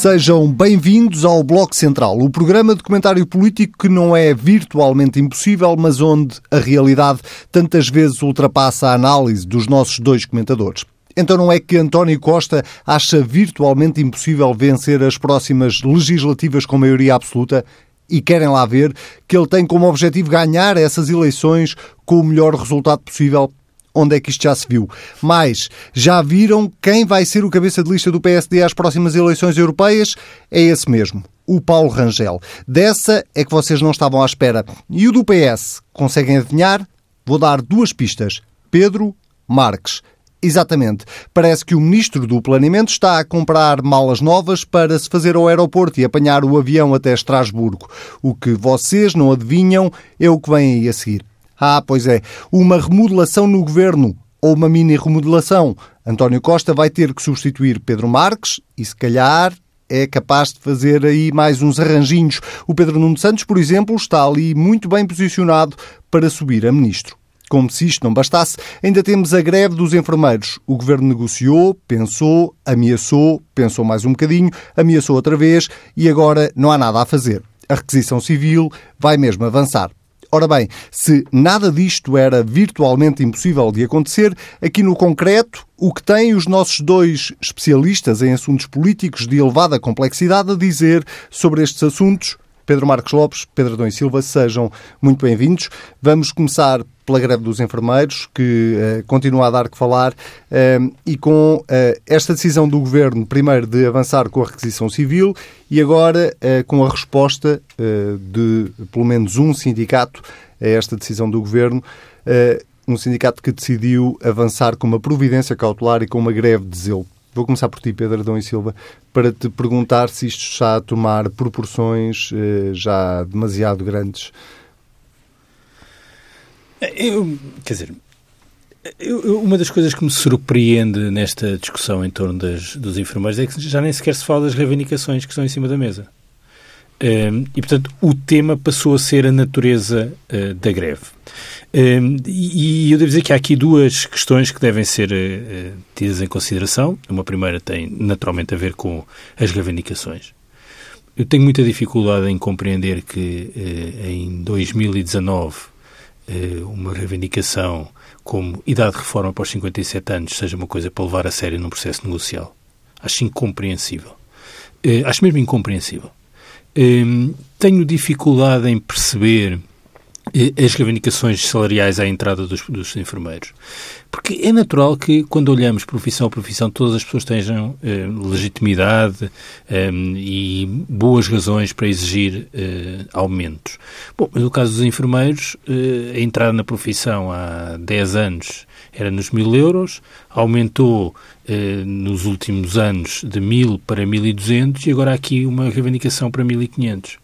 Sejam bem-vindos ao Bloco Central, o programa de comentário político que não é virtualmente impossível, mas onde a realidade tantas vezes ultrapassa a análise dos nossos dois comentadores. Então não é que António Costa acha virtualmente impossível vencer as próximas legislativas com maioria absoluta? E querem lá ver que ele tem como objetivo ganhar essas eleições com o melhor resultado possível onde é que isto já se viu. Mas já viram quem vai ser o cabeça de lista do PSD às próximas eleições europeias? É esse mesmo, o Paulo Rangel. Dessa é que vocês não estavam à espera. E o do PS, conseguem adivinhar? Vou dar duas pistas. Pedro Marques. Exatamente. Parece que o ministro do Planeamento está a comprar malas novas para se fazer ao aeroporto e apanhar o avião até Estrasburgo. O que vocês não adivinham é o que vem aí a seguir. Ah, pois é. Uma remodelação no governo ou uma mini remodelação. António Costa vai ter que substituir Pedro Marques e, se calhar, é capaz de fazer aí mais uns arranjinhos. O Pedro Nuno Santos, por exemplo, está ali muito bem posicionado para subir a ministro. Como se isto não bastasse, ainda temos a greve dos enfermeiros. O governo negociou, pensou, ameaçou, pensou mais um bocadinho, ameaçou outra vez e agora não há nada a fazer. A requisição civil vai mesmo avançar. Ora bem, se nada disto era virtualmente impossível de acontecer, aqui no concreto, o que têm os nossos dois especialistas em assuntos políticos de elevada complexidade a dizer sobre estes assuntos Pedro Marcos Lopes, Pedro Adão e Silva, sejam muito bem-vindos. Vamos começar pela greve dos enfermeiros, que uh, continua a dar que falar, uh, e com uh, esta decisão do Governo, primeiro de avançar com a requisição civil e agora com a resposta de pelo menos um sindicato a esta decisão do Governo, um sindicato que decidiu avançar com uma providência cautelar e com uma greve de zelo. Vou começar por ti, Pedro Adão e Silva, para te perguntar se isto está a tomar proporções eh, já demasiado grandes. Eu, quer dizer, eu, uma das coisas que me surpreende nesta discussão em torno das, dos enfermeiros é que já nem sequer se fala das reivindicações que estão em cima da mesa. E, portanto, o tema passou a ser a natureza uh, da greve. E eu devo dizer que há aqui duas questões que devem ser uh, tidas em consideração. Uma primeira tem naturalmente a ver com as reivindicações. Eu tenho muita dificuldade em compreender que em 2019 uh, uma reivindicação como idade de reforma os 57 anos seja uma coisa para levar a sério num processo negocial. Acho incompreensível. acho mesmo incompreensível. Tenho dificuldade em perceber as reivindicações salariais à entrada dos, dos, enfermeiros. Porque é natural que, quando olhamos profissão a profissão, todas as pessoas tenham eh, legitimidade eh, e boas razões para exigir eh, aumentos. Bom, mas no caso dos enfermeiros, eh, a entrada na profissão há 10 anos era nos mil euros, aumentou eh, nos últimos anos de mil para 1.200 e agora há aqui uma reivindicação para 1.500.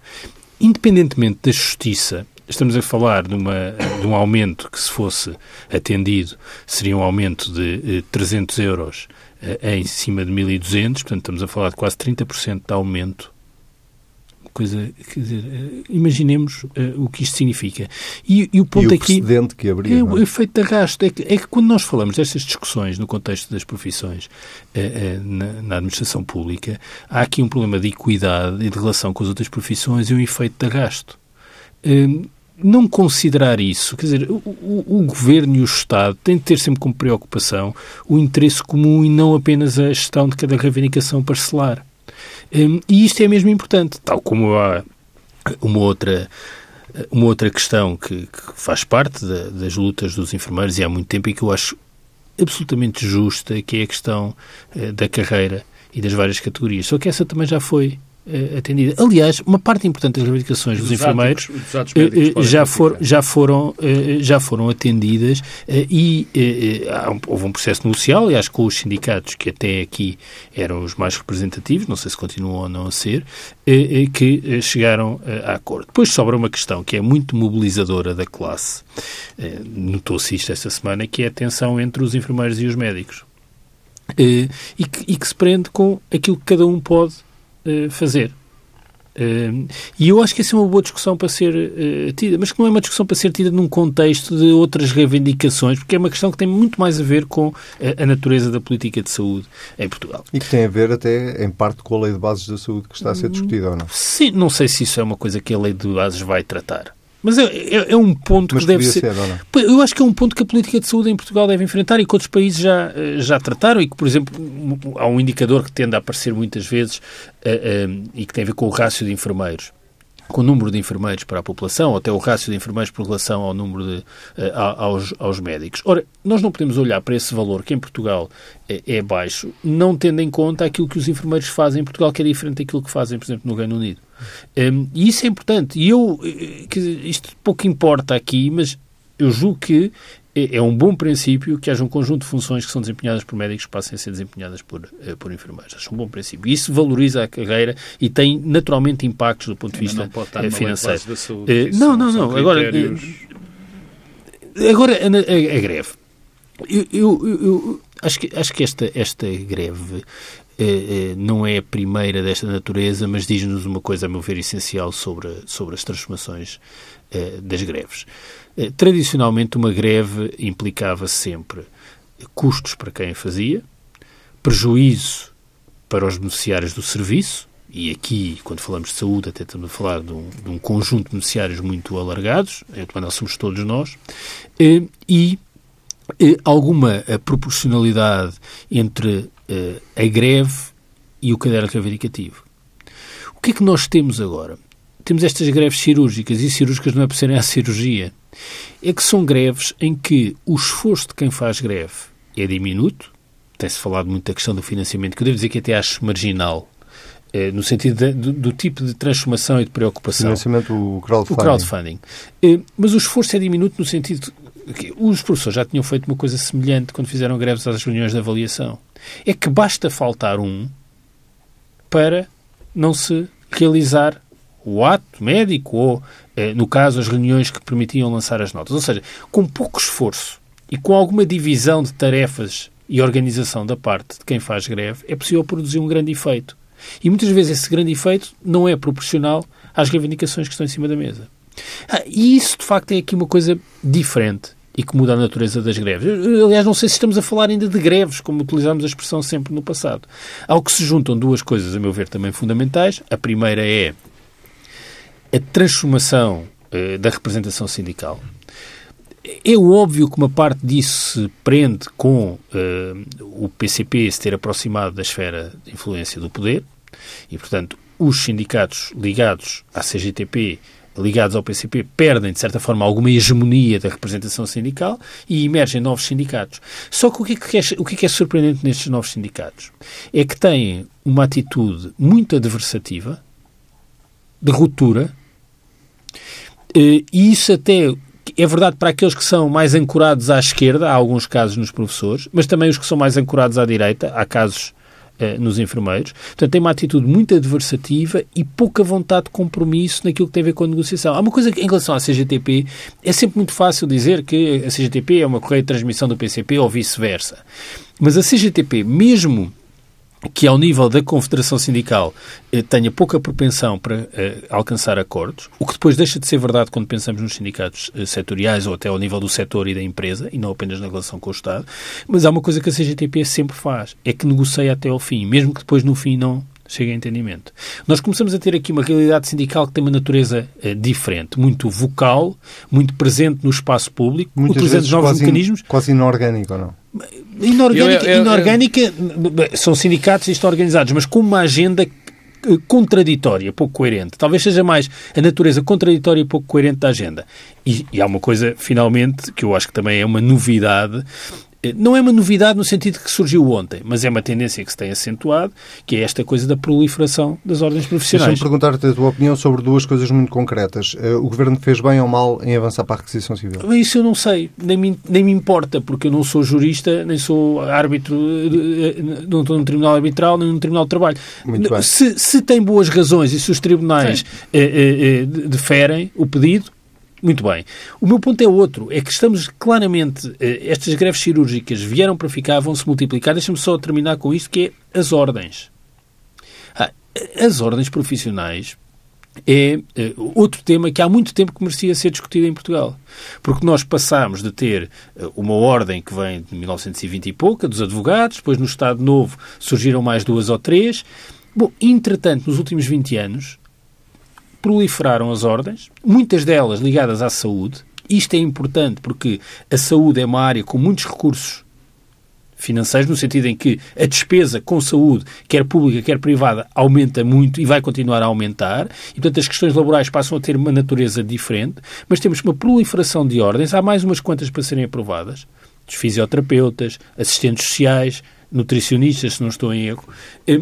Independentemente da justiça estamos a falar de, uma, de um aumento que, se fosse atendido, seria um aumento de 300 eh, euros eh, em cima de 1.200, portanto, estamos a falar de quase 30% de aumento. Coisa, quer dizer, eh, imaginemos uh, o que isto significa. E, e o ponto e o aqui que abria, é o é? efeito de arrasto. É que, é que quando nós falamos destas discussões no contexto das profissões uh, uh, na, na, administração pública, há aqui um problema de equidade e de relação com as outras profissões e um efeito de arrasto não considerar isso, quer dizer, o, o, o, governo e o Estado têm de ter sempre como preocupação o interesse comum e não apenas a gestão de cada reivindicação parcelar. Um, e isto é mesmo importante, tal como há uma outra uma outra questão que, que faz parte da, das lutas dos enfermeiros e há muito tempo e que eu acho absolutamente justa, que é a questão uh, da carreira e das várias categorias. Só que essa também já foi uh, atendida. Aliás, uma parte importante das reivindicações dos, dos enfermeiros uh, já, for, já, foram, já foram atendidas e houve um processo negocial, aliás, com os sindicatos que até aqui eram os mais representativos, não sei se continuam ou não a ser, que chegaram a acordo. Depois sobra uma questão que é muito mobilizadora da classe. Notou-se isto esta semana, que é a tensão entre os enfermeiros e os médicos. e, que, e que se prende com aquilo que cada um pode fazer. Uh, e eu acho que essa é uma boa discussão para ser uh, tida, mas que não é uma discussão para ser tida num contexto de outras reivindicações, porque é uma questão que tem muito mais a ver com a, a natureza da política de saúde em Portugal. E que tem a ver até, em parte, com a lei de bases da saúde que está a ser discutida, ou não? Sim, não sei se isso é uma coisa que a lei de bases vai tratar. Mas é, é, é um ponto Mas que deve ser. ser eu acho que é um ponto que a política de saúde em Portugal deve enfrentar e que outros países já, eh, já trataram e que, por exemplo, há um indicador que tende a aparecer muitas vezes uh, uh, e que tem a ver com o rácio de enfermeiros com o número de enfermeiros para a população, ou até o rácio de enfermeiros por relação ao número de, uh, aos, aos médicos. Ora, nós não podemos olhar para esse valor, que em Portugal é, é, baixo, não tendo em conta aquilo que os enfermeiros fazem em Portugal, que é diferente daquilo que fazem, por exemplo, no Reino Unido. Um, e isso é importante. E eu, eh, isto pouco importa aqui, mas eu julgo que é, é um bom princípio que haja um conjunto de funções que são desempenhadas por médicos que passem a ser desempenhadas por, uh, por enfermeiros. Acho um bom princípio. Isso valoriza a carreira e tem naturalmente impactos do ponto de vista não financeiro. Saúde, uh, não, não, não. Agora, agora a, a, a greve. Eu, eu, eu, acho que, acho que esta, esta greve não é a primeira desta natureza, mas diz-nos uma coisa, a meu ver, essencial sobre, sobre as transformações das greves. Eh, tradicionalmente, uma greve implicava sempre custos para quem a fazia, prejuízo para os beneficiários do serviço, e aqui, quando falamos de saúde, até estamos a falar de um, de um conjunto de beneficiários muito alargados, então somos todos nós, eh, e eh, alguma proporcionalidade entre a greve e o caderno reivindicativo. O que é que nós temos agora? Temos estas greves cirúrgicas, e cirúrgicas não é por serem a cirurgia, é que são greves em que o esforço de quem faz greve é diminuto. Tem-se falado muito da questão do financiamento, que eu devo dizer que até acho marginal, eh, no sentido de, do, do, tipo de transformação e de preocupação. Financiamento, o crowdfunding. O crowdfunding. Eh, mas o esforço é diminuto no sentido os professores já tinham feito uma coisa semelhante quando fizeram greves às reuniões de avaliação. É que basta faltar um para não se realizar o ato médico ou, eh, no caso, as reuniões que permitiam lançar as notas. Ou seja, com pouco esforço e com alguma divisão de tarefas e organização da parte de quem faz greve, é possível produzir um grande efeito. E muitas vezes esse grande efeito não é proporcional às reivindicações que estão em cima da mesa. Ah, e isso, de facto, é aqui uma coisa diferente e que muda a natureza das greves. Aliás, não sei se estamos a falar ainda de greves, como utilizámos a expressão sempre no passado. Ao que se juntam duas coisas, a meu ver, também fundamentais. A primeira é a transformação uh, da representação sindical. É óbvio que uma parte disso se prende com uh, o PCP se ter aproximado da esfera de influência do poder e, portanto, os sindicatos ligados à CGTP, ligados ao PCP, perdem, de certa forma, alguma hegemonia da representação sindical e emergem novos sindicatos. Só que o que é, que é, o que é, é surpreendente nestes novos sindicatos? É que têm uma atitude muito adversativa, de ruptura, eh, e isso até é verdade para aqueles que são mais ancorados à esquerda, há alguns casos nos professores, mas também os que são mais ancorados à direita, há casos eh, nos enfermeiros. Portanto, tem uma atitude muito adversativa e pouca vontade de compromisso naquilo que tem a ver com a negociação. Há uma coisa que, em relação à CGTP, é sempre muito fácil dizer que a CGTP é uma correia de transmissão do PCP ou vice-versa. Mas a CGTP, mesmo que ao nível da Confederação Sindical eh, tenha pouca propensão para eh, alcançar acordos, o que depois deixa de ser verdade quando pensamos nos sindicatos eh, setoriais ou até ao nível do setor e da empresa, e não apenas na relação com o Estado, mas há uma coisa que a CGTP sempre faz, é que negocia até ao fim, mesmo que depois no fim não chegue a entendimento. Nós começamos a ter aqui uma realidade sindical que tem uma natureza uh, diferente, muito vocal, muito presente no espaço público, utilizando novos quase mecanismos. In, quase inorgânico, não? Inorgânica, eu, eu, eu, inorgânica são sindicatos e estão organizados, mas com uma agenda eh, contraditória, pouco coerente. Talvez seja mais a natureza contraditória e pouco coerente da agenda. E, e, há uma coisa, finalmente, que eu acho que também é uma novidade, não é uma novidade no sentido que surgiu ontem, mas é uma tendência que se tem acentuado, que é esta coisa da proliferação das ordens profissionais. Deixa-me perguntar-te a tua opinião sobre duas coisas muito concretas. Eh, o Governo fez bem ou mal em avançar para a requisição civil? Isso eu não sei, nem me, nem me importa, porque eu não sou jurista, nem sou árbitro, eh, não estou num tribunal arbitral, nem num tribunal de trabalho. Muito bem. Se, se tem boas razões e se os tribunais eh, eh, deferem o pedido, muito bem. O meu ponto é outro. É que estamos claramente. Eh, estas greves cirúrgicas vieram para ficar, vão se multiplicar. Deixa-me só terminar com isto, que é as ordens. Ah, as ordens profissionais é uh, outro tema que há muito tempo que merecia ser discutido em Portugal. Porque nós passámos de ter uh, uma ordem que vem de 1920 e pouca, dos advogados, depois no Estado Novo surgiram mais duas ou três. Bom, entretanto, nos últimos 20 anos, proliferaram as ordens, muitas delas ligadas à saúde. Isto é importante porque a saúde é uma área com muitos recursos financeiros, no sentido em que a despesa com saúde, quer pública, quer privada, aumenta muito e vai continuar a aumentar, e portanto as questões laborais passam a ter uma natureza diferente, mas temos uma proliferação de ordens, há mais umas quantas para serem aprovadas, dos fisioterapeutas, assistentes sociais, nutricionistas, se não estou em erro, eh,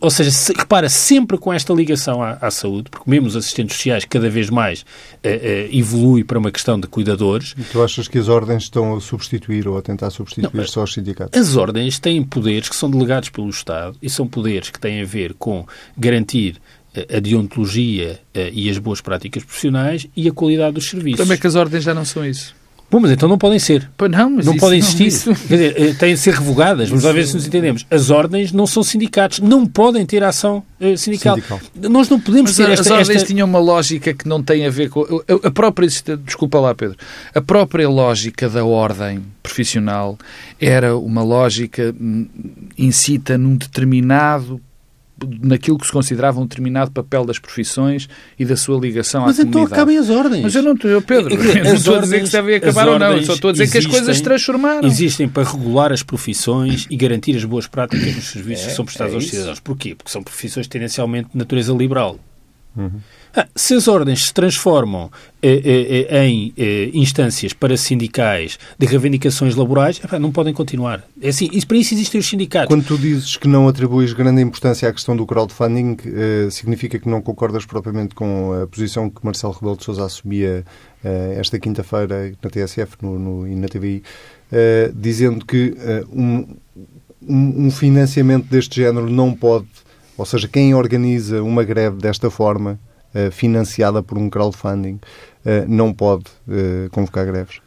ou seja, se, repara, sempre com esta ligação à, à, saúde, porque mesmo os assistentes sociais cada vez mais uh, uh, evolui para uma questão de cuidadores. E tu achas que as ordens estão a substituir ou a tentar substituir Não, só os sindicatos? As ordens têm poderes que são delegados pelo Estado e são poderes que têm a ver com garantir a deontologia e as boas práticas profissionais e a qualidade dos serviços. Como é que as ordens já não são isso? Bom, mas então não podem ser. Pois não, mas não podem existir. Não, isso... Quer dizer, eh, têm de ser revogadas. Vamos lá ver se nos entendemos. As ordens não são sindicatos. Não podem ter ação uh, sindical. sindical. Nós não podemos mas ter esta... As ordens esta... tinham uma lógica que não tem a ver com... A própria... Desculpa lá, Pedro. A própria lógica da ordem profissional era uma lógica hum, incita num determinado naquilo que se considerava um determinado papel das profissões e da sua ligação Mas à então comunidade. Mas então acabem as ordens. Mas eu não estou, Pedro, eu não estou a dizer que se devem acabar ou não, eu só estou a dizer existem, que as coisas se transformaram. Existem para regular as profissões e garantir as boas práticas nos serviços é, que são prestados é aos cidadãos. Porquê? Porque são profissões tendencialmente de natureza liberal. Uhum. Ah, se as ordens se transformam eh, eh, eh em eh, instâncias parasindicais de reivindicações laborais, não podem continuar. É assim, isso, para isso existem os sindicatos. Quando tu dizes que não atribuis grande importância à questão do crowdfunding, eh, significa que não concordas propriamente com a posição que Marcelo Rebelo de Sousa assumia eh, esta quinta-feira na TSF no, no, e na TVI, dizendo que um, um financiamento deste género não pode, ou seja, quem organiza uma greve desta forma eh, financiada por um crowdfunding, eh, não pode eh, convocar greves?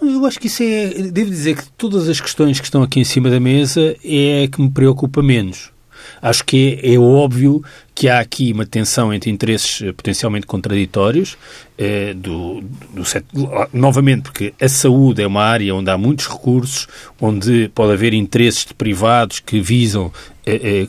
Eu acho que isso é. Devo dizer que todas as questões que estão aqui em cima da mesa é que me preocupa menos. Acho que é, é óbvio que há aqui uma tensão entre interesses eh, potencialmente contraditórios, eh, do, do setor, novamente, porque a saúde é uma área onde há muitos recursos, onde pode haver interesses de privados que visam eh,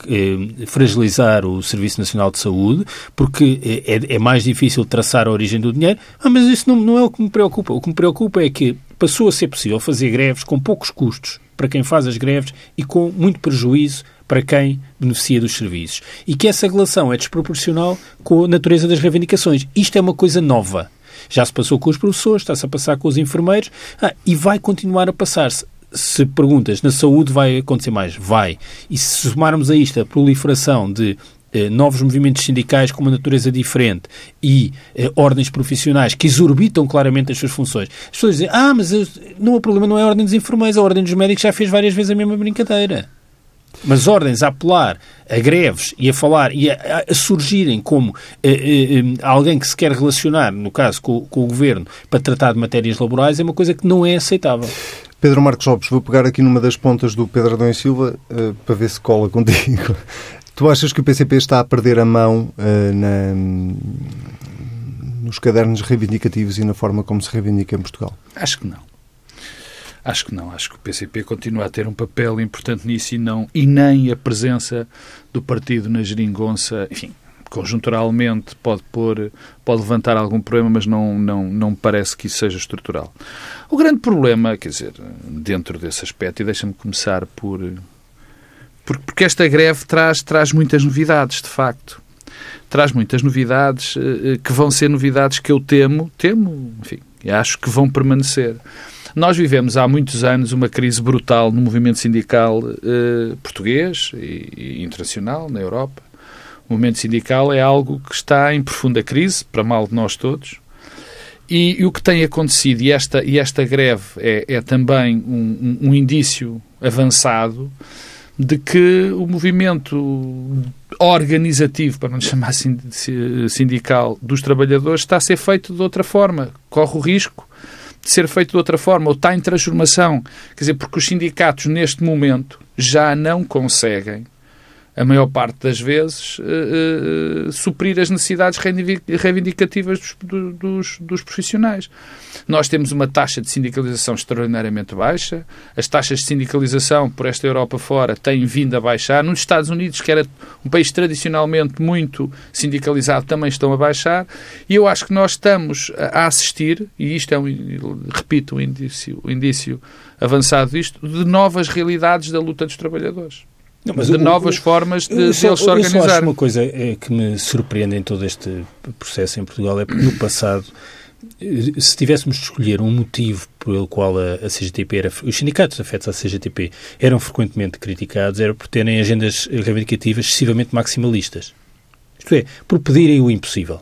fragilizar o Serviço Nacional de Saúde, porque é, é, mais difícil traçar a origem do dinheiro. Ah, mas isso não, não é o que me preocupa. O que me preocupa é que passou a ser possível fazer greves com poucos custos para quem faz as greves e com muito prejuízo para quem beneficia dos serviços. E que essa relação é desproporcional com a natureza das reivindicações. Isto é uma coisa nova. Já se passou com os professores, está-se a passar com os enfermeiros ah, e vai continuar a passar-se. Se perguntas, na saúde vai acontecer mais? Vai. E se somarmos a isto a proliferação de eh, novos movimentos sindicais com uma natureza diferente e eh, ordens profissionais que exorbitam claramente as suas funções. As pessoas dizem, ah, mas eu, não, o problema não é a ordem dos enfermeiros, a ordem dos médicos já fez várias vezes a mesma brincadeira. Mas ordens a apelar a greves e a falar e a, a surgirem como eh, eh, eh, alguém que se quer relacionar, no caso com, com, o governo, para tratar de matérias laborais, é uma coisa que não é aceitável. Pedro Marcos Lopes, vou pegar aqui numa das pontas do Pedro Adão e Silva uh, para ver se cola contigo. Tu achas que o PCP está a perder a mão uh, na, nos cadernos reivindicativos e na forma como se reivindica em Portugal? Acho que não. Acho que não. Acho que o PCP continua a ter um papel importante nisso e, não, e nem a presença do partido na geringonça, enfim, conjunturalmente pode pôr, pode levantar algum problema, mas não, não, não parece que isso seja estrutural. O grande problema, quer dizer, dentro desse aspecto, e deixa-me começar por, por. Porque esta greve traz, traz muitas novidades, de facto. Traz muitas novidades eh, que vão ser novidades que eu temo, temo, enfim, acho que vão permanecer. Nós vivemos há muitos anos uma crise brutal no movimento sindical eh, português e, e internacional, na Europa. O movimento sindical é algo que está em profunda crise, para mal de nós todos. E, e o que tem acontecido, e esta, e esta greve é, é também um, um, um indício avançado de que o movimento organizativo, para não chamar sindical, dos trabalhadores está a ser feito de outra forma. Corre o risco ser feito de outra forma, ou está em transformação. Quer dizer, porque os sindicatos, neste momento, já não conseguem a maior parte das vezes, uh, uh, suprir as necessidades reivindicativas dos, dos, dos, profissionais. Nós temos uma taxa de sindicalização extraordinariamente baixa, as taxas de sindicalização por esta Europa fora têm vindo a baixar. Nos Estados Unidos, que era um país tradicionalmente muito sindicalizado, também estão a baixar. E eu acho que nós estamos a assistir, e isto é, um, repito, um indício, um indício avançado disto, de novas realidades da luta dos trabalhadores. Não, de o, novas o, formas de, de só, eles se organizar. Eu só acho uma coisa é, que me surpreende em todo este processo em Portugal é porque no passado, se tivéssemos de escolher um motivo pelo qual a, a CGTP era, os sindicatos afetos à CGTP eram frequentemente criticados, era por terem agendas reivindicativas excessivamente maximalistas. Isto é, por pedirem o impossível.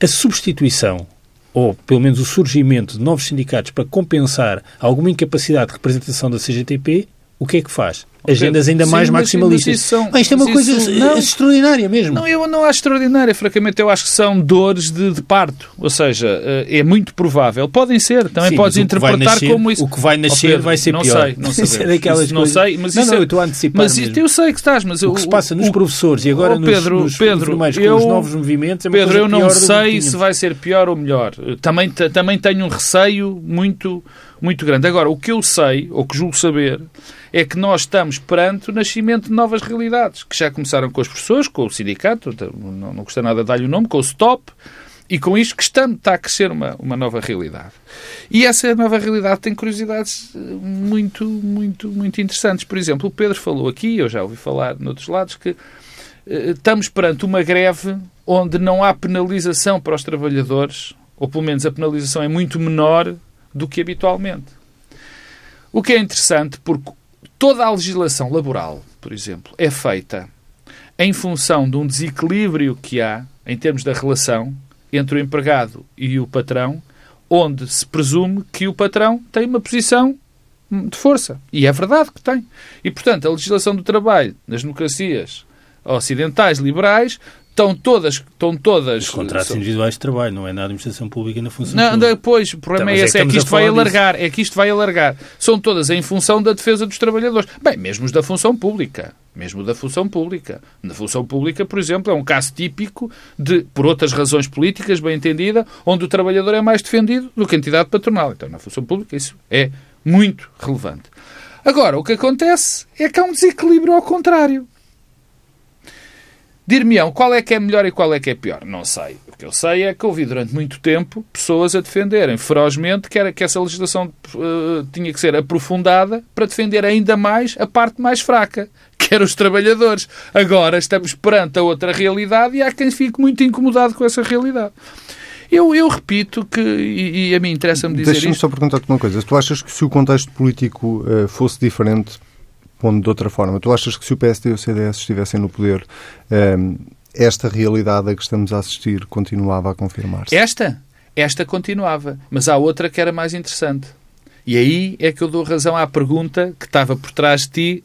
A substituição ou pelo menos o surgimento de novos sindicatos para compensar alguma incapacidade de representação da CGTP, o que é que faz? Agendas ainda Sim, mais maximalistas. Mas são, ah, isto é uma coisa isso, não, extraordinária mesmo. Não, eu não acho extraordinária. Francamente, eu acho que são dores de, de parto. Ou seja, eh, é muito provável. Podem ser. Também Sim, podes interpretar nascer, como isso. O que vai nascer oh, Pedro, vai ser não pior. Sei, não sei. daquelas não sei, mas não, isso não, é, eu estou a antecipar Mas mesmo. eu sei que estás, mas... O que se passa nos o, professores e agora oh, Pedro, nos, nos Pedro, eu, com os novos movimentos é Pedro, eu não sei se vai ser pior ou melhor. Também, também tenho um receio muito, muito grande. Agora, o que eu sei, ou que julgo saber, é que nós estamos perante o nascimento de novas realidades, que já começaram com as pessoas, com o sindicato, não, não custa nada dar-lhe o nome, com o STOP, e com isto que estamos, está a crescer uma, uma nova realidade. E essa nova realidade tem curiosidades eh, muito, muito, muito interessantes. Por exemplo, o Pedro falou aqui, eu já ouvi falar noutros lados, que eh, estamos perante uma greve onde não há penalização para os trabalhadores, ou pelo menos a penalização é muito menor do que habitualmente. O que é interessante porque toda a legislação laboral, por exemplo, é feita em função de um desequilíbrio que há em termos da relação entre o empregado e o patrão, onde se presume que o patrão tem uma posição de força. E é verdade que tem. E, portanto, a legislação do trabalho nas democracias ocidentais liberais estão todas. Estão todas Os contratos são... individuais de trabalho, não é na administração pública e na função não, pública. Pois, o problema então, é esse, é, é, que isto vai alargar, disso. é que isto vai alargar. São todas em função da defesa dos trabalhadores. Bem, mesmo os da função pública. Mesmo da função pública. Na função pública, por exemplo, é um caso típico de, por outras razões políticas, bem entendida, onde o trabalhador é mais defendido do que a entidade patronal. Então, na função pública, isso é muito relevante. Agora, o que acontece é que há um desequilíbrio ao contrário. Dir-me-ão qual é que é melhor e qual é que é pior? Não sei. O que eu sei é que ouvi durante muito tempo pessoas a defenderem ferozmente que, era, que essa legislação uh, tinha que ser aprofundada para defender ainda mais a parte mais fraca, que eram os trabalhadores. Agora estamos perante a outra realidade e há quem fique muito incomodado com essa realidade. Eu, eu repito que, e, e a mim interessa-me dizer Deixa-me só perguntar-te uma coisa. Tu achas que se o contexto político uh, fosse diferente, pondo de outra forma, tu achas que se o PSD e o CDS estivessem no poder, ehm, esta realidade a que estamos a assistir continuava a confirmar-se? Esta? Esta continuava. Mas há outra que era mais interessante. E aí é que eu dou razão à pergunta que estava por trás de ti,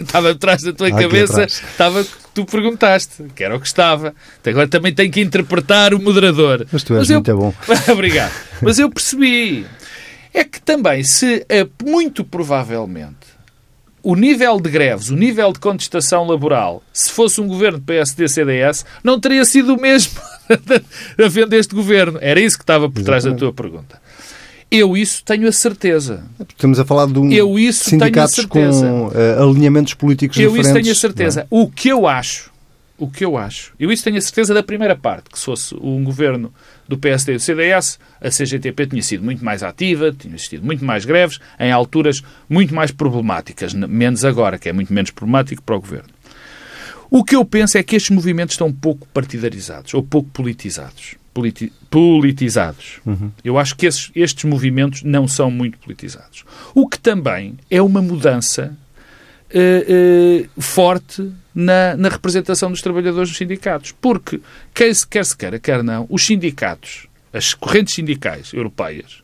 estava por trás da tua ah, cabeça, estava que tu perguntaste, que era o que estava. Agora também tenho que interpretar o moderador. Mas tu és Mas muito eu... bom. Obrigado. Mas eu percebi. É que também, se é muito provavelmente o nível de greves, o nível de contestação laboral, se fosse um governo de PSD-CDS, não teria sido o mesmo a vender este governo. Era isso que estava por trás Exatamente. da tua pergunta. Eu isso tenho a certeza. Estamos a falar de um eu isso sindicatos com uh, alinhamentos políticos eu diferentes. Eu isso tenho a certeza. É? O que eu acho, o que eu acho, eu isso tenho a certeza da primeira parte, que se fosse um governo do PSD e do CDS, a CGTP tinha sido muito mais ativa, tinha existido muito mais greves, em alturas muito mais problemáticas, menos agora, que é muito menos problemático para o governo. O que eu penso é que estes movimentos estão pouco partidarizados ou pouco politizados. Politi politizados. Uhum. Eu acho que esses, estes movimentos não são muito politizados. O que também é uma mudança uh, uh, forte na, na, representação dos trabalhadores nos sindicatos. Porque, quer se, quer se queira, quer não, os sindicatos, as correntes sindicais europeias,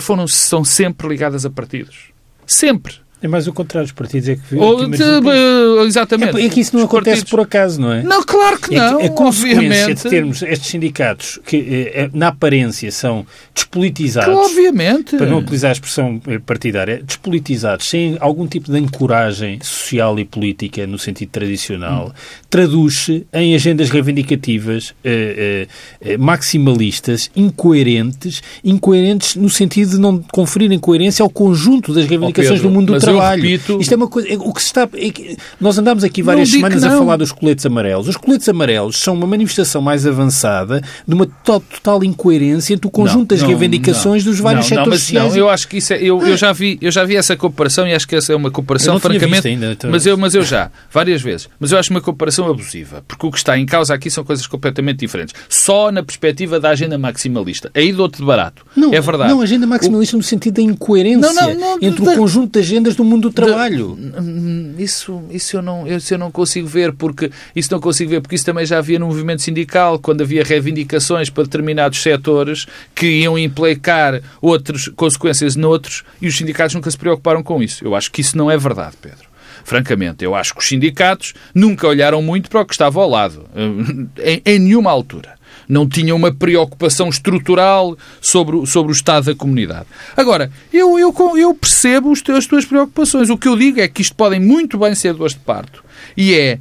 foram, são sempre ligadas a partidos. Sempre. É mais o contrário, os partidos é que... Ou, que de, uh, exatamente. É, é, que isso não Os acontece partidos... por acaso, não é? Não, claro que não. É que a consequência obviamente. de termos estes sindicatos que, eh, na aparência, são despolitizados, Que, obviamente. para não utilizar a expressão eh, partidária, despolitizados, sem algum tipo de ancoragem social e política no sentido tradicional, Hum. traduz-se em agendas reivindicativas eh, eh, maximalistas, incoerentes, incoerentes no sentido de não conferirem coerência ao conjunto das reivindicações Pedro, do mundo do eu trabalho. repito- Isto é uma coisa. é- O que se está, é nós andamos aqui várias semanas a não. falar dos coletes amarelos. Os coletes amarelos são uma manifestação mais avançada de uma to- total incoerência entre o conjunto das Não, reivindicações não, dos vários não, setores não, mas sociais. Não, eu acho que isso é, eu, eu, já vi, eu já vi essa comparação e acho que essa é uma comparação, não francamente. ainda, então- mas, eu, mas eu já, várias vezes. Mas eu acho uma comparação abusiva, porque o que está em causa aqui são coisas completamente diferentes. Só na perspectiva da agenda maximalista. Aí dou-te de barato. Não, é verdade. Não, agenda maximalista no sentido da incoerência Não, não, não, entre o conjunto de agendas do mundo do trabalho. Hum, Isso, isso, eu não, isso eu não consigo ver, porque isso não consigo ver, porque isso também já havia no movimento sindical, quando havia reivindicações para determinados setores que iam implicar outras consequências noutros, e os sindicatos nunca se preocuparam com isso. Eu acho que isso não é verdade, Pedro. Francamente, eu acho que os sindicatos nunca olharam muito para o que estava ao lado, em, em nenhuma altura não tinham uma preocupação estrutural sobre, sobre o estado da comunidade. Agora, eu, eu, eu percebo as tuas preocupações. O que eu digo é que isto podem muito bem ser dores de parto. E é,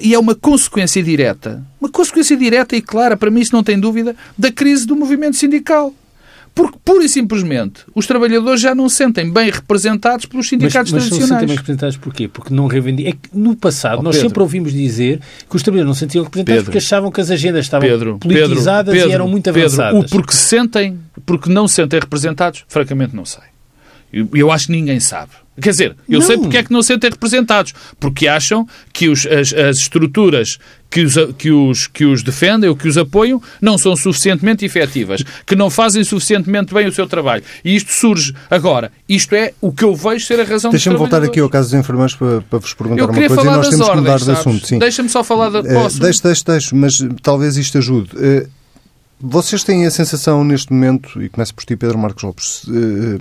e é uma consequência direta, uma consequência direta e clara, para mim isso não tem dúvida, da crise do movimento sindical. Porque, pura e simplesmente, os trabalhadores já não se sentem bem representados pelos Mas, sindicatos mas são sempre tradicionais. bem representados porquê? Porque não reivindicam. É que no passado Oh, nós sempre ouvimos dizer que os trabalhadores não se sentiam representados Pedro. porque achavam que as agendas estavam Pedro, politizadas Pedro, e eram muito Pedro, avançadas. O porque se sentem, porque não se sentem representados, francamente não sei. Eu, eu acho que ninguém sabe. Quer dizer, eu Não. sei porque é que não se sentem representados. Porque acham que os- as, as estruturas que os, que, os, que os defendem ou que os apoiam não são suficientemente efetivas, que não fazem suficientemente bem o seu trabalho. E isto surge agora. Isto é o que eu vejo ser a razão Deixa-me voltar aqui ao caso dos enfermeiros para, para vos perguntar Eu uma coisa e falar nós das temos que mudar ordens, de sabes? assunto. Deixa-me só falar da... Eh, Posso? deixe, deixe, deixe, mas talvez isto ajude. Eh, vocês têm a sensação neste momento, e começo por ti, Pedro Marcos Lopes, eh,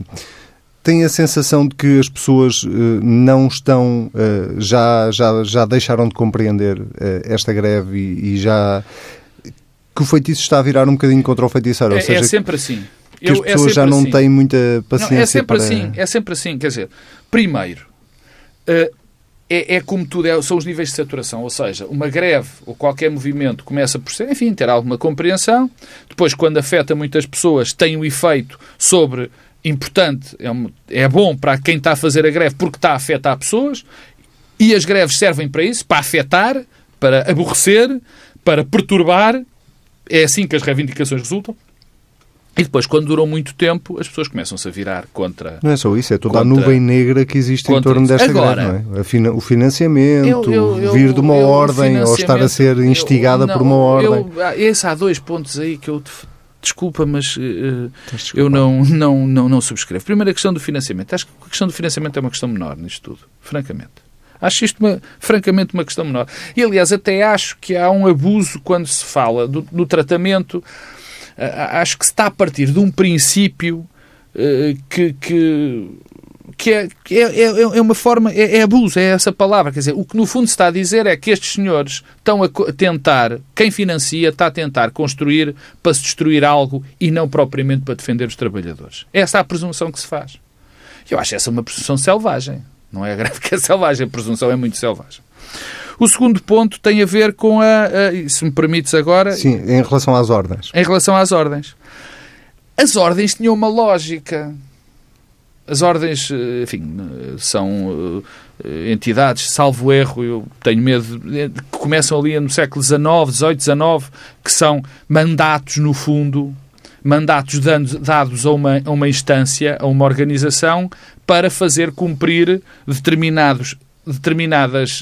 têm a sensação de que as pessoas eh, não estão, eh, já, já, já deixaram de compreender eh, esta greve e, e já que o feitiço está a virar um bocadinho contra o feiticeiro, ou É, seja, é sempre assim. que as é pessoas já sempre não assim. têm muita paciência Não, é sempre para... assim, é sempre assim. Quer dizer, primeiro, é, é como tudo, é- são os níveis de saturação. Ou seja, uma greve ou qualquer movimento começa por ser, enfim, ter alguma compreensão. Depois, quando afeta muitas pessoas, tem um efeito sobre importante, é, um- é bom para quem está a fazer a greve porque está a afetar pessoas. E as greves servem para isso, para afetar, para aborrecer, para perturbar. É assim que as reivindicações resultam. E depois, quando duram muito tempo, as pessoas começam-se a virar contra. Não é só isso, é toda a Contra- nuvem negra que existe em torno desta Agora- greve, não é? A O financiamento, Eu- eu- vir de uma eu- ordem ou estar a ser instigada eu- por não, uma ordem. Eu, ah, esse há dois pontos aí que eu. Desculpa, mas de eu não, não, não, não subscrevo. Primeiro, a questão do financiamento. Acho que a questão do financiamento é uma questão menor nisto tudo, francamente. Acho isto, uma, francamente, uma questão menor. E, aliás, até acho que há um abuso quando se fala do, tratamento. Ah, Acho que se está a partir de um princípio eh, que, que, que, é, que é, é, é uma forma, é, é abuso, é essa palavra. Quer dizer, o que no fundo se está a dizer é que estes senhores estão a tentar, quem financia está a tentar construir para se destruir algo e não propriamente para defender os trabalhadores. Essa é a presunção que se faz. Eu acho essa uma presunção selvagem. Não é a greve que é selvagem, a presunção é muito selvagem. O segundo ponto tem a ver com a, a se me permites agora, Sim, em relação às ordens. em relação às ordens. As ordens tinham uma lógica. As ordens, eh, enfim, eh, são eh, entidades, salvo erro, eu tenho medo, que começam ali no século XIX, XVIII, XIX, que são mandatos, no fundo, mandatos dados a uma, a uma instância, a uma organização, para fazer cumprir determinados, determinadas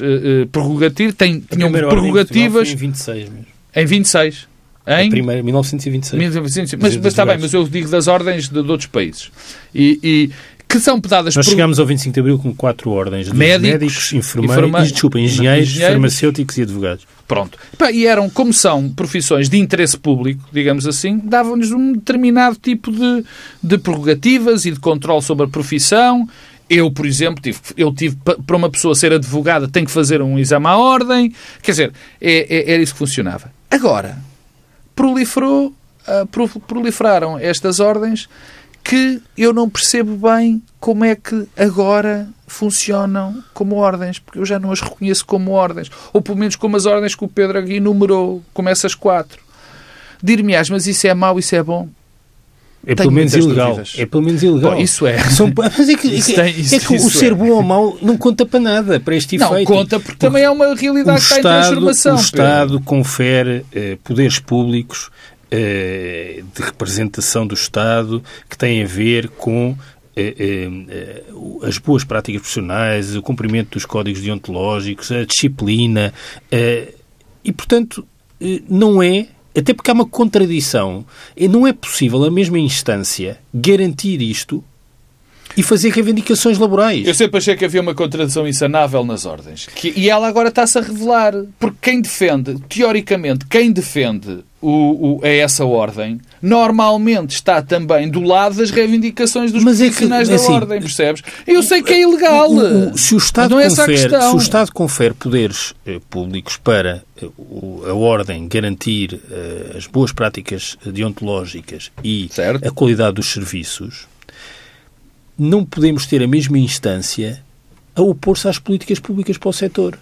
prerrogativas. Tem, tinham prerrogativas em 26 mesmo. em 1926. A Em primeira, 1926. 1926. Mas Mas, está bem, mas eu digo das ordens de, de outros países. E, e que são dadas Nós por... chegámos ao 25 de Abril com quatro ordens. de Médicos, médicos enfermeiros, desculpa, engenheiros, engenheiros. farmacêuticos e advogados. Pronto. E eram, como são profissões de interesse público, digamos assim, davam-lhes um determinado tipo de, de prerrogativas e de controle sobre a profissão Eu, por exemplo, tive, eu tive para uma pessoa ser advogada tem que fazer um exame à ordem. Quer dizer, é, é, era isso que funcionava. Agora, proliferou, uh, proliferaram estas ordens que eu não percebo bem como é que agora funcionam como ordens, porque eu já não as reconheço como ordens, ou pelo menos como as ordens que o Pedro aqui enumerou, como essas quatro. Dir-me-ás, mas isso é mau, isso é bom? É pelo menos ilegal. Dúvidas. É pelo menos ilegal. Bom, isso é. São, mas é que, é que, tem, isso, é que o ser é. bom ou mau não conta para nada, para este efeito. Não, conta porque, porque também é uma realidade que está em transformação. O Estado confere eh, poderes públicos de representação do Estado que têm a ver com eh, eh, as boas práticas profissionais, o cumprimento dos códigos deontológicos, a disciplina. e, portanto, não é até porque há uma contradição. Não é possível, a mesma instância, garantir isto e fazer reivindicações laborais. Eu sempre achei que havia uma contradição insanável nas ordens. E ela agora está-se a revelar. Porque quem defende, teoricamente, quem defende o, o, a essa ordem, normalmente está também do lado das reivindicações dos Mas profissionais é que, da assim, ordem, percebes? Eu sei que é ilegal. O, se, o Estado é confere, se o Estado confere poderes eh, públicos para eh, a ordem garantir eh, as boas práticas deontológicas e certo. a qualidade dos serviços, não podemos ter a mesma instância a opor-se às políticas públicas para o setor.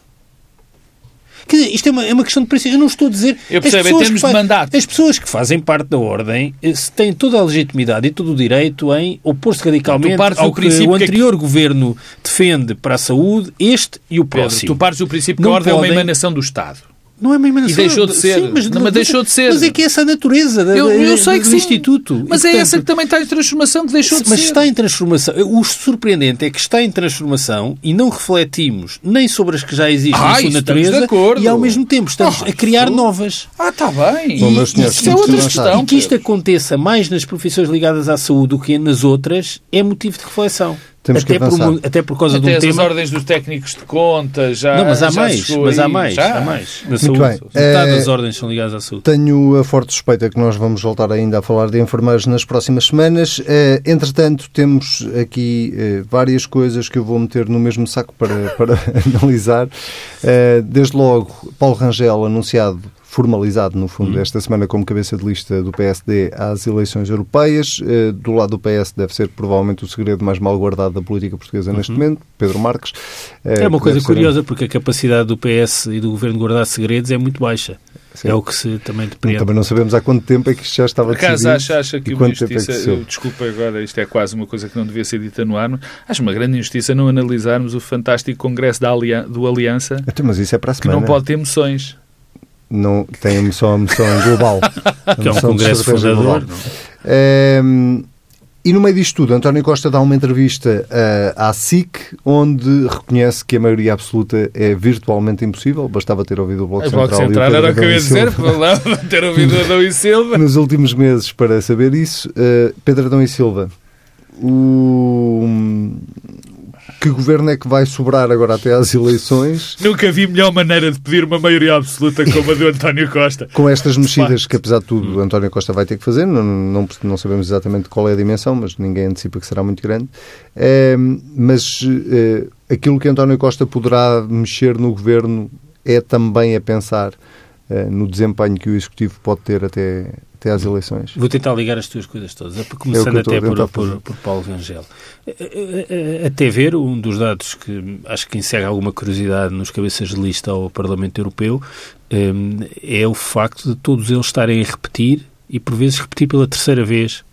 Quer dizer, isto é uma, é uma questão de princípio. Eu não estou a dizer. Eu percebo, em termos de mandato. As pessoas que fazem parte da ordem eh, têm toda a legitimidade e todo o direito em opor-se radicalmente ao que o anterior que... governo defende para a saúde, este e o próximo. Pedro, tu partes do princípio que a ordem podem... é uma emanação do Estado. Não é uma emanação. E deixou de ser. Sim, mas, não, mas deixou de ser. Mas é que é essa a natureza da, eu, eu sei que do sim, Instituto. Mas e, é essa que também está em transformação, que deixou de mas ser. Mas está em transformação. O surpreendente é que está em transformação e não refletimos nem sobre as que já existem ah, na sua natureza e ao mesmo tempo estamos ah, a criar isso... novas. Ah, está bem. Bom, e, isso é outra questão. E que isto aconteça mais nas profissões ligadas à saúde do que nas outras é motivo de reflexão. Temos até, por, até por causa até de um as ordens dos técnicos de conta já Não, mas há mais, mas há mais, já? há mais. Na saúde, bem. metade é, das ordens são ligadas à saúde. Tenho a forte suspeita que nós vamos voltar ainda a falar de enfermeiros nas próximas semanas. É, entretanto, temos aqui é, várias coisas que eu vou meter no mesmo saco para, para analisar. Desde logo, Paulo Rangel anunciado formalizado, no fundo, uhum. esta semana como cabeça de lista do PSD às eleições europeias. Eh, do lado do PS deve ser provavelmente o segredo mais mal guardado da política portuguesa neste uhum. momento, Pedro Marques. É uma coisa curiosa, porque a capacidade do PS e do governo de guardar segredos é muito baixa. Sim. É o que se também depreende. Também não sabemos há quanto tempo é que isto já estava decidido. Por acaso acha, que uma injustiça, é eu, desculpa agora, isto é quase uma coisa que não devia ser dita no ar, acho uma grande injustiça não analisarmos o fantástico congresso da do Aliança, então, mas isso é para a semana. que não pode ter emoções não tem só a moção global. que é um congresso fundador. É, e no meio disto tudo, António Costa dá uma entrevista uh, à SIC, onde reconhece que a maioria absoluta é virtualmente impossível. Bastava ter ouvido o Bloco Central. O Bloco Central era o que eu ia dizer, ter ouvido Adão e Silva. Nos últimos meses, para saber isso, uh, Pedro Adão e Silva, o, que governo é que vai sobrar agora até às eleições? Nunca vi melhor maneira de pedir uma maioria absoluta como a do António Costa. Com estas mexidas que, apesar de tudo, o António Costa vai ter que fazer, não, não, não, sabemos exatamente qual é a dimensão, mas ninguém antecipa que será muito grande. É, mas é, aquilo que António Costa poderá mexer no governo é também a pensar é, no desempenho que o Executivo pode ter até, até às eleições. Vou tentar ligar as tuas coisas todas, é começando é até por, por, por, Paulo Rangel. Até ver, um dos dados que acho que encerra alguma curiosidade nos cabeças de lista ao Parlamento Europeu é o facto de todos eles estarem a repetir, e por vezes repetir pela terceira vez,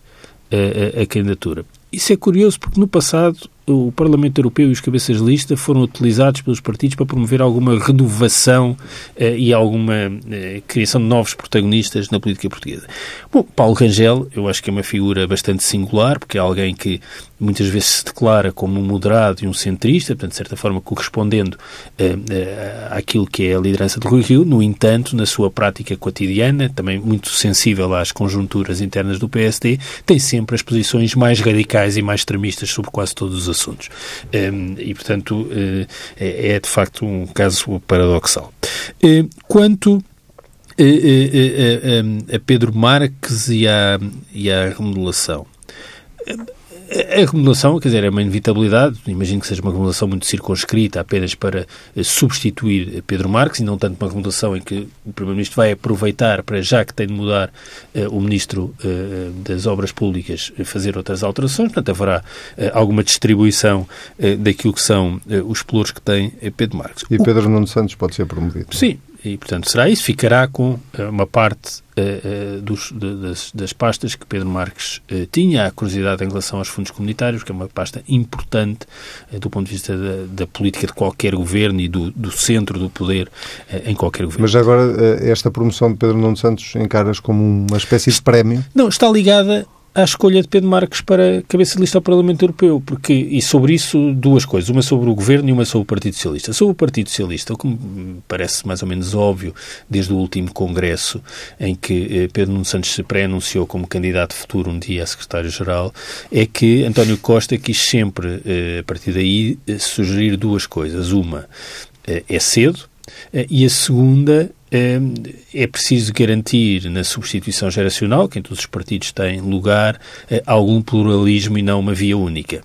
a, a, a candidatura. Isso é curioso porque no passado o Parlamento Europeu e os cabeças de lista foram utilizados pelos partidos para promover alguma renovação eh, e alguma eh, criação de novos protagonistas na política portuguesa. Bom, Paulo Rangel, eu acho que é uma figura bastante singular, porque é alguém que muitas vezes se declara como um moderado e um centrista, portanto, de certa forma correspondendo uh, uh, àquilo que é a liderança de Rui Rio, no entanto, na sua prática cotidiana, também muito sensível às conjunturas internas do PSD, tem sempre as posições mais radicais e mais extremistas sobre quase todos os assuntos. Um, ehm, e, portanto, uh, é, é, de facto um caso paradoxal. quanto a Pedro Marques e à, e à remodelação A acumulação, quer dizer, é uma inevitabilidade. Imagino que seja uma acumulação muito circunscrita apenas para eh, substituir Pedro Marques e não tanto uma acumulação em que o Primeiro-Ministro vai aproveitar para, já que tem de mudar uh, o Ministro uh, das Obras Públicas, fazer outras alterações. Portanto, haverá uh, alguma distribuição daquilo que são os pelouros que tem Pedro Marques. E Pedro o... Nuno Santos pode ser promovido. Sim, e, portanto, será isso. Ficará com uh, uma parte uh, uh, dos, de, das, das, pastas que Pedro Marques tinha. A curiosidade em relação aos fundos comunitários, que é uma pasta importante do ponto de vista da, da, política de qualquer governo e do, do centro do poder em qualquer governo. Mas agora, esta promoção de Pedro Nuno Santos encaras como uma espécie de prémio? Não, está ligada à escolha de Pedro Marques para cabeça de lista ao Parlamento Europeu, porque, e sobre isso, duas coisas, uma sobre o Governo e uma sobre o Partido Socialista. Sobre o Partido Socialista, o que me parece mais ou menos óbvio desde o último Congresso, em que eh, Pedro Nuno Santos se pré-anunciou como candidato futuro um dia a secretário-geral, é que António Costa quis sempre, eh, a partir daí, eh, sugerir duas coisas. Uma, é cedo, e a segunda é preciso garantir na substituição geracional, que em todos os partidos tem lugar, eh, algum pluralismo e não uma via única.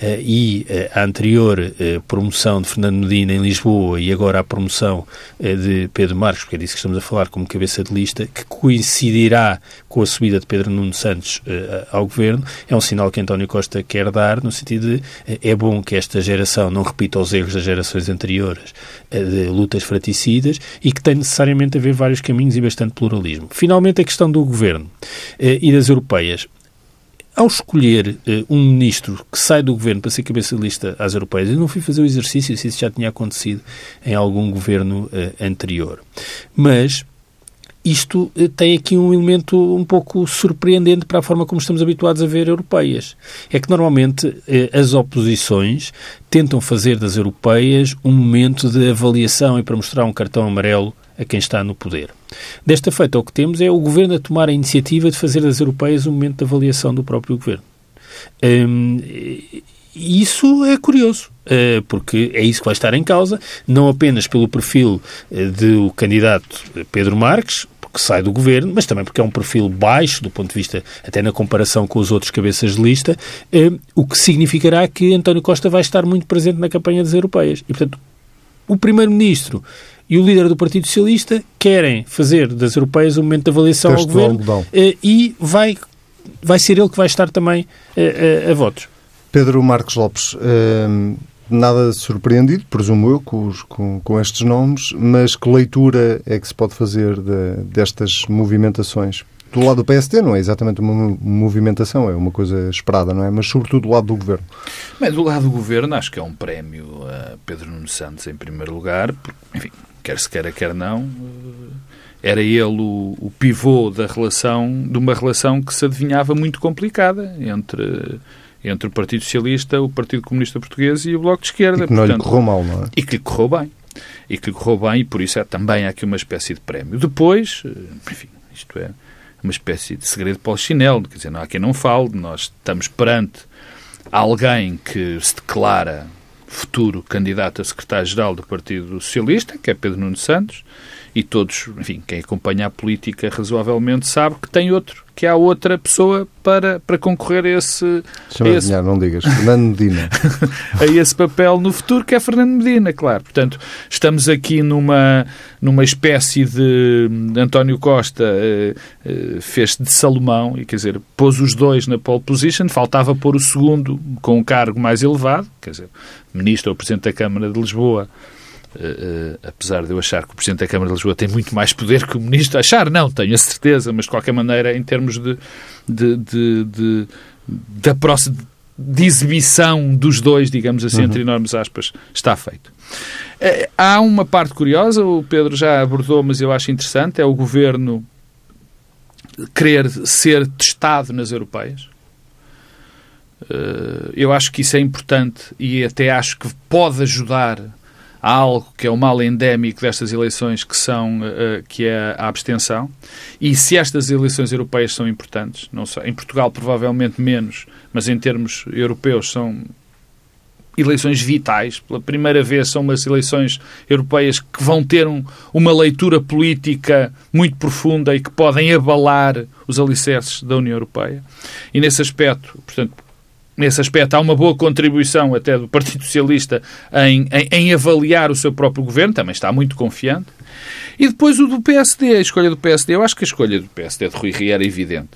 Eh, e eh, a anterior promoção de Fernando Medina em Lisboa e agora a promoção de Pedro Marques, porque é disso que estamos a falar como cabeça de lista, que coincidirá com a subida de Pedro Nuno Santos ao governo, é um sinal que António Costa quer dar, no sentido de é bom que esta geração não repita os erros das gerações anteriores de lutas fraticidas e que tem necessariamente a haver vários caminhos e bastante pluralismo. Finalmente, a questão do governo e das europeias. Ao escolher uh, um ministro que sai do governo para ser cabeça de lista às europeias, eu não fui fazer o exercício se isso já tinha acontecido em algum governo uh, anterior. Mas isto uh, tem aqui um elemento um pouco surpreendente para a forma como estamos habituados a ver europeias. É que normalmente as oposições tentam fazer das europeias um momento de avaliação e para mostrar um cartão amarelo a quem está no poder. Desta feita, o que temos é o Governo a tomar a iniciativa de fazer das europeias um momento de avaliação do próprio Governo. Hum, isso é curioso, eh, porque é isso que vai estar em causa, não apenas pelo perfil eh, do candidato Pedro Marques, que sai do governo, mas também porque é um perfil baixo do ponto de vista, até na comparação com os outros cabeças de lista, eh, o que significará que António Costa vai estar muito presente na campanha das europeias. E, portanto, o Primeiro-Ministro e o líder do Partido Socialista querem fazer das europeias um momento de avaliação Teste ao governo eh, e vai, vai ser ele que vai estar também a, eh, a, a votos. Pedro Marcos Lopes, eh, nada surpreendido, presumo eu, com, os, com, com, estes nomes, mas que leitura é que se pode fazer de, destas movimentações? Do lado do PSD não é exatamente uma movimentação, é uma coisa esperada, não é? Mas sobretudo do lado do Governo. Bem, do lado do Governo acho que é um prémio a Pedro Nuno Santos em primeiro lugar, porque, enfim, quer se queira, quer não, eh, era ele o, o, pivô da relação, de uma relação que se adivinhava muito complicada entre, entre o Partido Socialista, o Partido Comunista Português e o Bloco de Esquerda. E que não Portanto, lhe correu mal, não é? E que lhe correu bem. E que lhe correu bem e por isso é também aqui uma espécie de prémio. Depois, eh, enfim, isto é uma espécie de segredo para o chinelo, quer dizer, não há quem não fale, nós estamos perante alguém que se declara futuro candidato a secretário-geral do Partido Socialista, que é Pedro Nuno Santos, e todos, enfim, quem acompanha a política razoavelmente sabe que tem outro, que há outra pessoa para, para concorrer a esse... Chama a esse... Dinheiro, não digas. Fernando Medina. a esse papel no futuro, que é Fernando Medina, claro. Portanto, estamos aqui numa, numa espécie de... António Costa uh, uh, fez de Salomão, e quer dizer, pôs os dois na pole position, faltava pôr o segundo com um cargo mais elevado, quer dizer, ministro ou presidente da Câmara de Lisboa, Uh, apesar de eu achar que o Presidente da Câmara de Lisboa tem muito mais poder que o Ministro, achar não, tenho a certeza, mas de qualquer maneira, em termos de, de, de, de, da próxima, de exibição dos dois, digamos assim, uhum. entre enormes aspas, está feito. Uh, há uma parte curiosa, o Pedro já abordou, mas eu acho interessante, é o Governo querer ser testado nas europeias. Uh, eu acho que isso é importante e até acho que pode ajudar há algo que é o mal endémico destas eleições que são uh, que é a abstenção. E se estas eleições europeias são importantes não sei, em Portugal provavelmente menos mas em termos europeus são eleições vitais. Pela primeira vez são umas eleições europeias que vão ter um, uma leitura política muito profunda e que podem abalar os alicerces da União Europeia. E nesse aspecto portanto nesse aspecto, há uma boa contribuição até do Partido Socialista em, em, em, avaliar o seu próprio governo, também está muito confiante. E depois o do PSD, a escolha do PSD. Eu acho que a escolha do PSD de Rui Rio era evidente.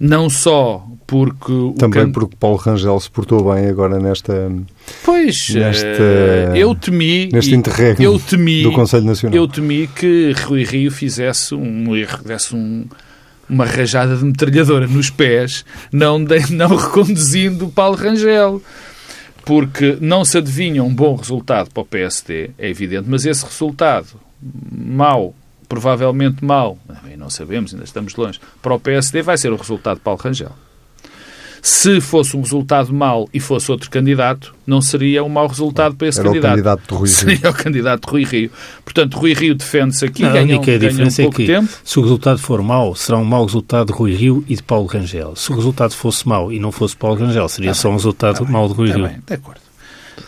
Não só porque... Também can... porque Paulo Rangel se portou bem agora nesta... Pois, nesta, eu temi... Neste interregno eu temi, do Conselho Nacional. Eu temi que Rui Rio fizesse um erro, desse um uma rajada de metralhadora nos pés, não, de, não reconduzindo Paulo Rangel. Porque não se adivinha um bom resultado para o PSD, é evidente, mas esse resultado mau, provavelmente mau, não sabemos, ainda estamos longe, para o PSD vai ser o resultado de Paulo Rangel. Se fosse um resultado mau e fosse outro candidato, não seria um mau resultado para esse Era candidato. O candidato de Rui Rio. Seria o candidato de Rui Rio. Portanto, Rui Rio defende-se aqui, não, ganha, a única um, diferença um é que, tempo. se o resultado for mau, será um mau resultado de Rui Rio e de Paulo Rangel. Se o resultado fosse mau e não fosse Paulo Rangel, seria tá só bem, um resultado tá mau de Rui tá Rio. Bem, de acordo.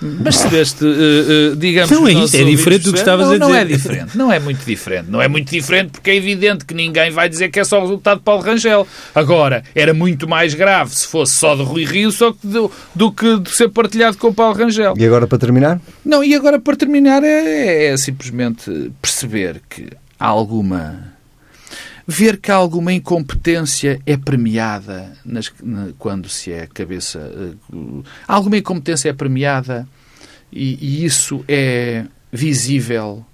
Mas se deste, uh, uh, digamos... Não é isso, é diferente do que estavas não, a dizer. Não é diferente, não é muito diferente. Não é muito diferente porque é evidente que ninguém vai dizer que é só o resultado de Paulo Rangel. Agora, era muito mais grave se fosse só de Rui Rio só que do, do que de ser partilhado com Paulo Rangel. E agora, para terminar? Não, e agora para terminar é, é simplesmente perceber que há alguma ver que alguma incompetência é premiada nas, na, quando se é cabeça. Uh, alguma incompetência é premiada e, e, isso é visível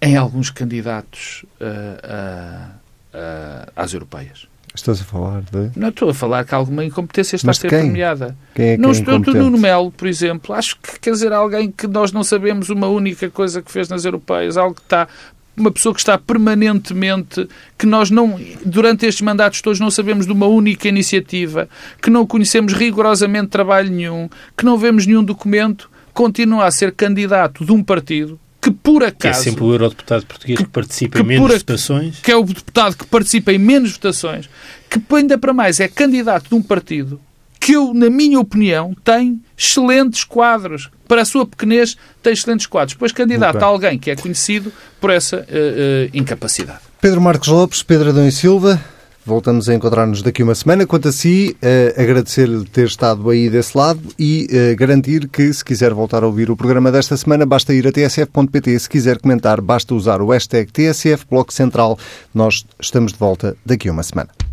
em alguns candidatos uh, uh, às europeias. Estás a falar de... Não estou a falar que alguma incompetência está Mas a ser quem? premiada. Quem é que não é estou incompetente? Nuno Melo, por exemplo. Acho que quer dizer alguém que nós não sabemos uma única coisa que fez nas europeias, algo que está uma pessoa que está permanentemente, que nós não, durante estes mandatos todos, não sabemos de uma única iniciativa, que não conhecemos rigorosamente trabalho nenhum, que não vemos nenhum documento, continua a ser candidato de um partido que, por acaso. Que é sempre o eurodeputado português que, que participa que em menos a- votações. Que é o deputado que participa em menos votações, que ainda para mais é candidato de um partido que eu, na minha opinião, tem excelentes quadros. Para a sua pequenez, tem excelentes quadros. Depois candidato a alguém que é conhecido por essa eh, eh, incapacidade. Pedro Marcos Lopes, Pedro Adão e Silva, voltamos a encontrar-nos daqui uma semana. Quanto a si, eh, agradecer-lhe ter estado aí desse lado e eh, garantir que, se quiser voltar a ouvir o programa desta semana, basta ir a tsf.pt. Se quiser comentar, basta usar o hashtag TSF Bloco Central. Nós estamos de volta daqui a uma semana.